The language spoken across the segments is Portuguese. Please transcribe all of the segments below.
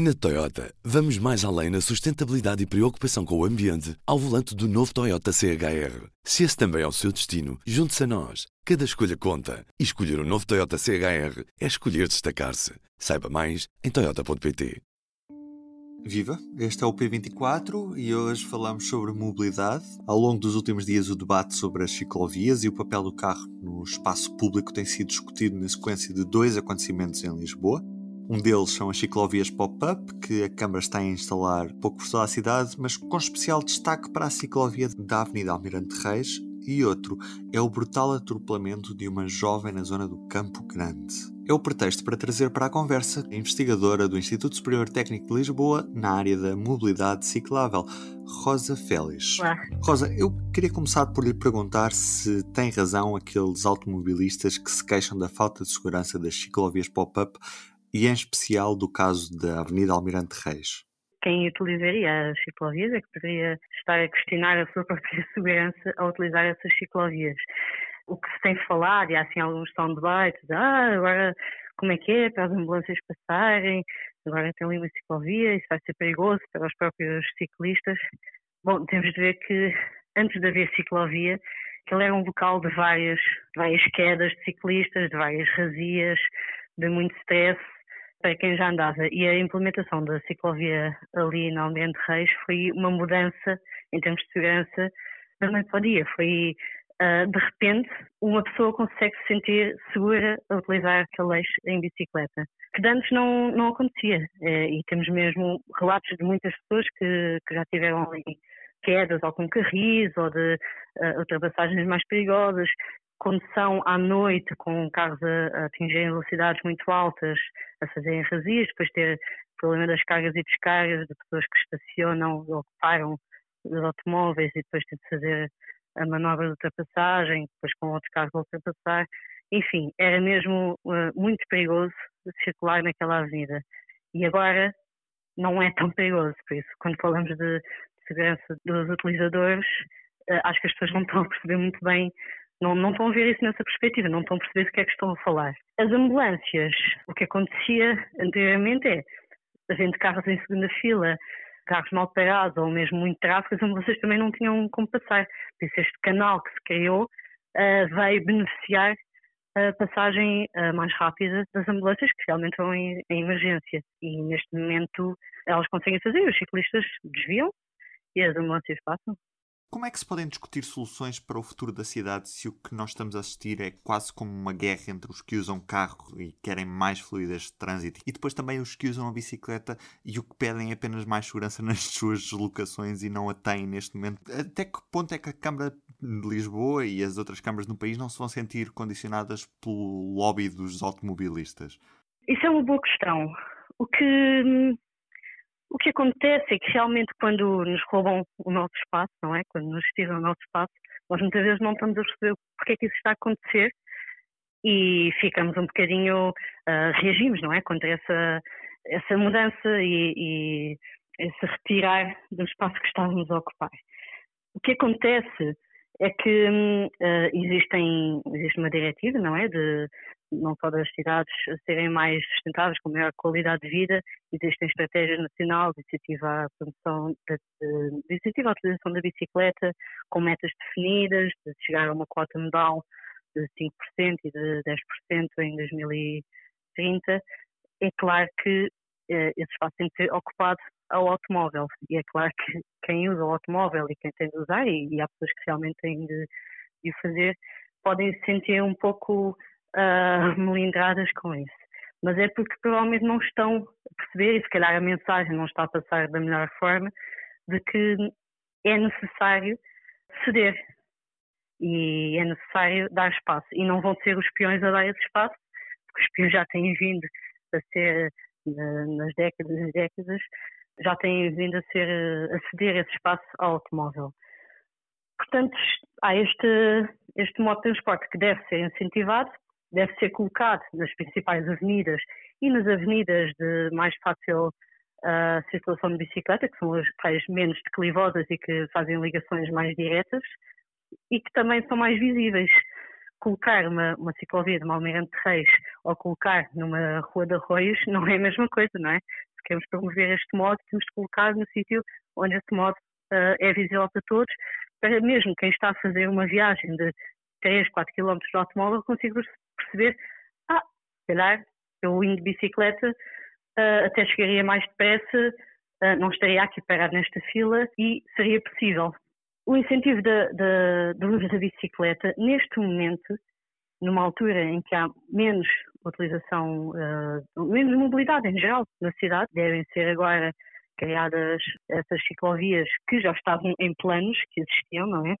Na Toyota, vamos mais além na sustentabilidade e preocupação com o ambiente ao volante do novo Toyota CHR. Se esse também é o seu destino, junte-se a nós. Cada escolha conta. E escolher o um novo Toyota CHR é escolher destacar-se. Saiba mais em Toyota.pt. Viva! Este é o P24 e hoje falamos sobre mobilidade. Ao longo dos últimos dias, o debate sobre as ciclovias e o papel do carro no espaço público tem sido discutido na sequência de dois acontecimentos em Lisboa. Um deles são as ciclovias pop-up, que a Câmara está a instalar pouco por toda a cidade, mas com especial destaque para a ciclovia da Avenida Almirante Reis, e outro é o brutal atropelamento de uma jovem na zona do Campo Grande. É o pretexto para trazer para a conversa a investigadora do Instituto Superior Técnico de Lisboa na área da mobilidade ciclável, Rosa Félix. Olá. Rosa, eu queria começar por lhe perguntar se tem razão aqueles automobilistas que se queixam da falta de segurança das ciclovias pop-up e em especial do caso da Avenida Almirante Reis? Quem utilizaria as ciclovias é que poderia estar a questionar a sua própria segurança ao utilizar essas ciclovias. O que se tem falado, e há assim alguns debate, de, ah, agora como é que é para as ambulâncias passarem, agora tem ali uma ciclovia, isso vai ser perigoso para os próprios ciclistas. Bom, temos de ver que antes de haver ciclovia, ele era um local de várias, várias quedas de ciclistas, de várias razias, de muito stress, para quem já andava. E a implementação da ciclovia ali na Almirante Reis foi uma mudança em termos de segurança da noite para o dia. Foi, uh, de repente, uma pessoa consegue se sentir segura a utilizar aquele eixo em bicicleta, que antes não, não acontecia. Uh, e temos mesmo relatos de muitas pessoas que, que já tiveram ali quedas ou com carris ou de uh, ultrapassagens mais perigosas condução à noite com carros a, atingirem velocidades muito altas, a fazerem razias, depois ter problema das cargas e descargas, de pessoas que estacionam ou que param os automóveis e depois têm de fazer a manobra de ultrapassagem, depois com outros carros a ultrapassar. Enfim, era mesmo uh, muito perigoso circular naquela avenida. E agora não é tão perigoso, por isso, quando falamos de segurança dos utilizadores, uh, acho que as pessoas não estão a perceber muito bem não, não estão a ver isso nessa perspectiva, não estão a perceber do que é que estão a falar. As ambulâncias, o que acontecia anteriormente é, havendo carros em segunda fila, carros mal parados ou mesmo muito tráfego, as ambulâncias também não tinham como passar. Por isso este canal que se criou uh, veio beneficiar a passagem uh, mais rápida das ambulâncias que realmente vão em, em, emergência. E neste momento elas conseguem fazer, os ciclistas desviam e as ambulâncias passam. Como é que se podem discutir soluções para o futuro da cidade se o que nós estamos a assistir é quase como uma guerra entre os que usam carro e querem mais fluidez de trânsito e depois também os que usam a bicicleta e o que pedem apenas mais segurança nas suas deslocações e não a têm neste momento? Até que ponto é que a Câmara de Lisboa e as outras câmaras no país não se vão sentir condicionadas pelo lobby dos automobilistas? Isso é uma boa questão. O que hum, o que acontece é que realmente quando nos roubam o nosso espaço, não é? Quando nos tiram o nosso espaço, nós muitas vezes não estamos a perceber porque é que isso está a acontecer e ficamos um bocadinho, uh, reagimos, não é? Contra essa, essa mudança e, e esse retirar do espaço que estávamos a ocupar. O que acontece é que uh, existem, existe uma diretiva, não é? De não só das cidades serem mais sustentáveis, com maior qualidade de vida, existem estratégias nacionais de incentivo à promoção, de, de, incentivo à utilização da bicicleta, com metas definidas, de chegar a uma cota modal de 5% e de 10% em 2030. É claro que eh, esse espaço tem que ser ocupado ao automóvel. E é claro que quem usa o automóvel e quem tem de usar, e, e há pessoas que realmente têm de, de o fazer, podem se sentir um pouco uh, melindradas com isso. Mas é porque provavelmente não estão a perceber, e se calhar a mensagem não está a passar da melhor forma, de que é necessário ceder e é necessário dar espaço. E não vão ser os peões a dar esse espaço, porque os peões já têm vindo a ser, nas décadas e décadas, já têm vindo a ser a ceder esse espaço ao automóvel. Portanto, há este, este modo de transporte que deve ser incentivado, deve ser colocado nas principais avenidas e nas avenidas de mais fácil uh, circulação de bicicleta, que são as tais menos declivosas e que fazem ligações mais diretas e que também são mais visíveis. Colocar uma, uma ciclovia de Malmeirante Reis ou colocar numa rua de arroios não é a mesma coisa, não é? queremos promover este modo, temos de colocar no sítio onde este modo uh, é visível para todos, para mesmo quem está a fazer uma viagem de 3, 4 km de automóvel consiga perceber, ah, se calhar eu indo de bicicleta uh, até chegaria mais depressa, uh, não estaria aqui parado nesta fila e seria possível. O incentivo do uso da bicicleta, neste momento, numa altura em que há menos utilização, uh, menos mobilidade em geral na cidade, devem ser agora criadas essas ciclovias que já estavam em planos, que existiam, não é?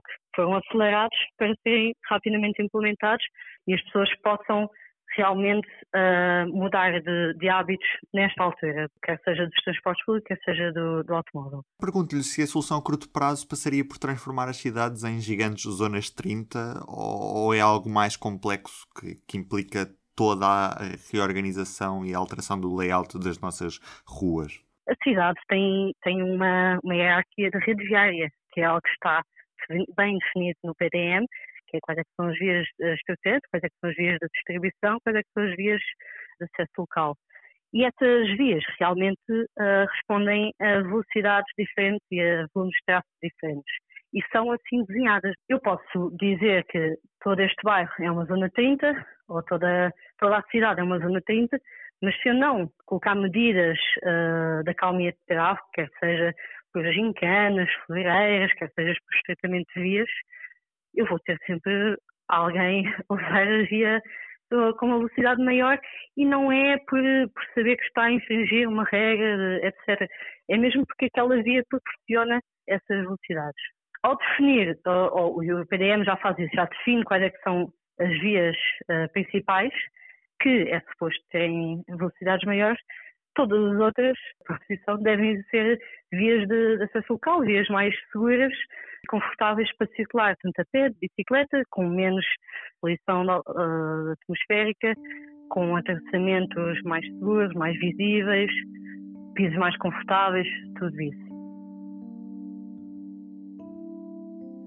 Que foram acelerados para serem rapidamente implementados e as pessoas possam realmente uh, mudar de, de, hábitos nesta altura, quer seja dos transportes públicos, quer seja do, do automóvel. Pergunto-lhe se a solução a curto prazo passaria por transformar as cidades em gigantes zonas 30 ou é algo mais complexo que, que implica toda a reorganização e a alteração do layout das nossas ruas? A cidade tem, tem uma, uma hierarquia de rede viária, que é algo que está bem definido no PDM, que é quais é são as vias estruturantes, quais é são as vias de distribuição, quais é são as vias de acesso local. E essas vias realmente uh, respondem a velocidades diferentes e a volumes de tráfego diferentes. E são assim desenhadas. Eu posso dizer que todo este bairro é uma zona 30, ou toda, toda a cidade é uma zona 30, mas se eu não colocar medidas uh, da calmia de tráfego, quer seja por gincanas, floreiras, quer seja por estreitamento de vias, eu vou ter sempre alguém a usar a via com uma velocidade maior e não é por, por saber que está a infringir uma regra, etc. É mesmo porque aquela via proporciona essas velocidades. Ao definir, ou, ou, o PDM já faz isso, já define quais é que são as vias uh, principais, que é suposto terem velocidades maiores, todas as outras, posição, devem ser vias de, de acesso local, vias mais seguras, confortáveis para circular, tanto a pé, de bicicleta, com menos poluição uh, atmosférica, com atravessamentos mais seguros, mais visíveis, pisos mais confortáveis, tudo isso.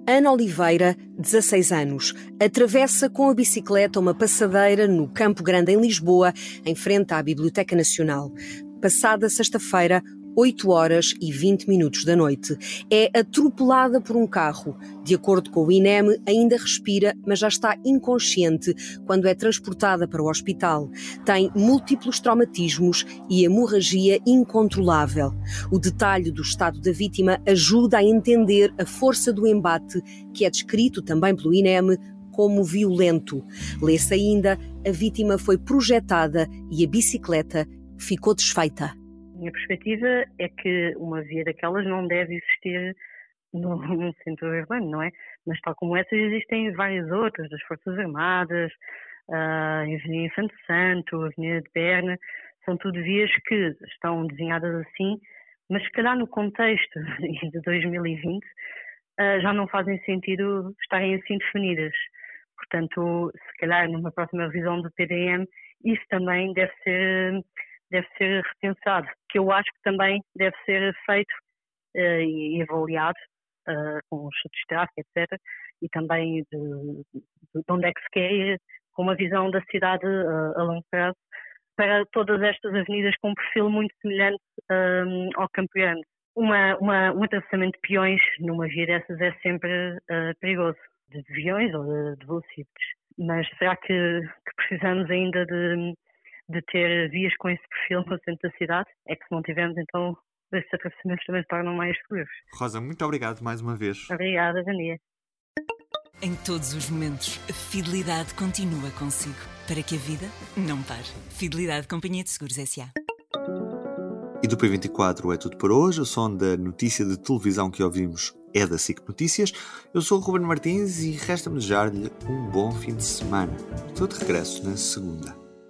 Ana Oliveira, 16 anos, atravessa com a bicicleta uma passadeira no Campo Grande, em Lisboa, em frente à Biblioteca Nacional. Passada sexta-feira, 8 horas e 20 minutos da noite. É atropelada por um carro. De acordo com o INEM, ainda respira, mas já está inconsciente quando é transportada para o hospital. Tem múltiplos traumatismos e hemorragia incontrolável. O detalhe do estado da vítima ajuda a entender a força do embate, que é descrito também pelo INEM como violento. Lê-se ainda, a vítima foi projetada e a bicicleta ficou desfeita minha perspectiva é que uma via daquelas não deve existir no, no centro urbano, não é? Mas tal como essas existem várias outras, das Forças Armadas, a Avenida Santo Santo, a Avenida de Berna, são tudo vias que estão desenhadas assim, mas se calhar no contexto de 2020 já não fazem sentido estarem assim definidas. Portanto, se calhar numa próxima revisão do PDM, isso também deve ser deve ser repensado, que eu acho que também deve ser feito uh, e avaliado uh, com os estudos etc. E também de, de, onde é que se quer ir com uma visão da cidade uh, a longo prazo para todas estas avenidas com um perfil muito semelhante um, ao Grande. Uma, uma, um atravessamento de peões numa via dessas é sempre perigoso, de peões ou de, de velocípedes. Mas será que, que precisamos ainda de de ter vias com esse perfil no centro da cidade, é que se não tivermos, então esses atravessamentos também se tornam mais seguros. Rosa, muito obrigado mais uma vez. Obrigada, Dania. Em todos os momentos, a fidelidade continua consigo, para que a vida não pare. Fidelidade Companhia de Seguros S.A. E do P24 é tudo por hoje. O som da notícia de televisão que ouvimos é da SIC Notícias. Eu sou o Ruben Martins e resta-me desejar-lhe um bom fim de semana. Estou de regresso na segunda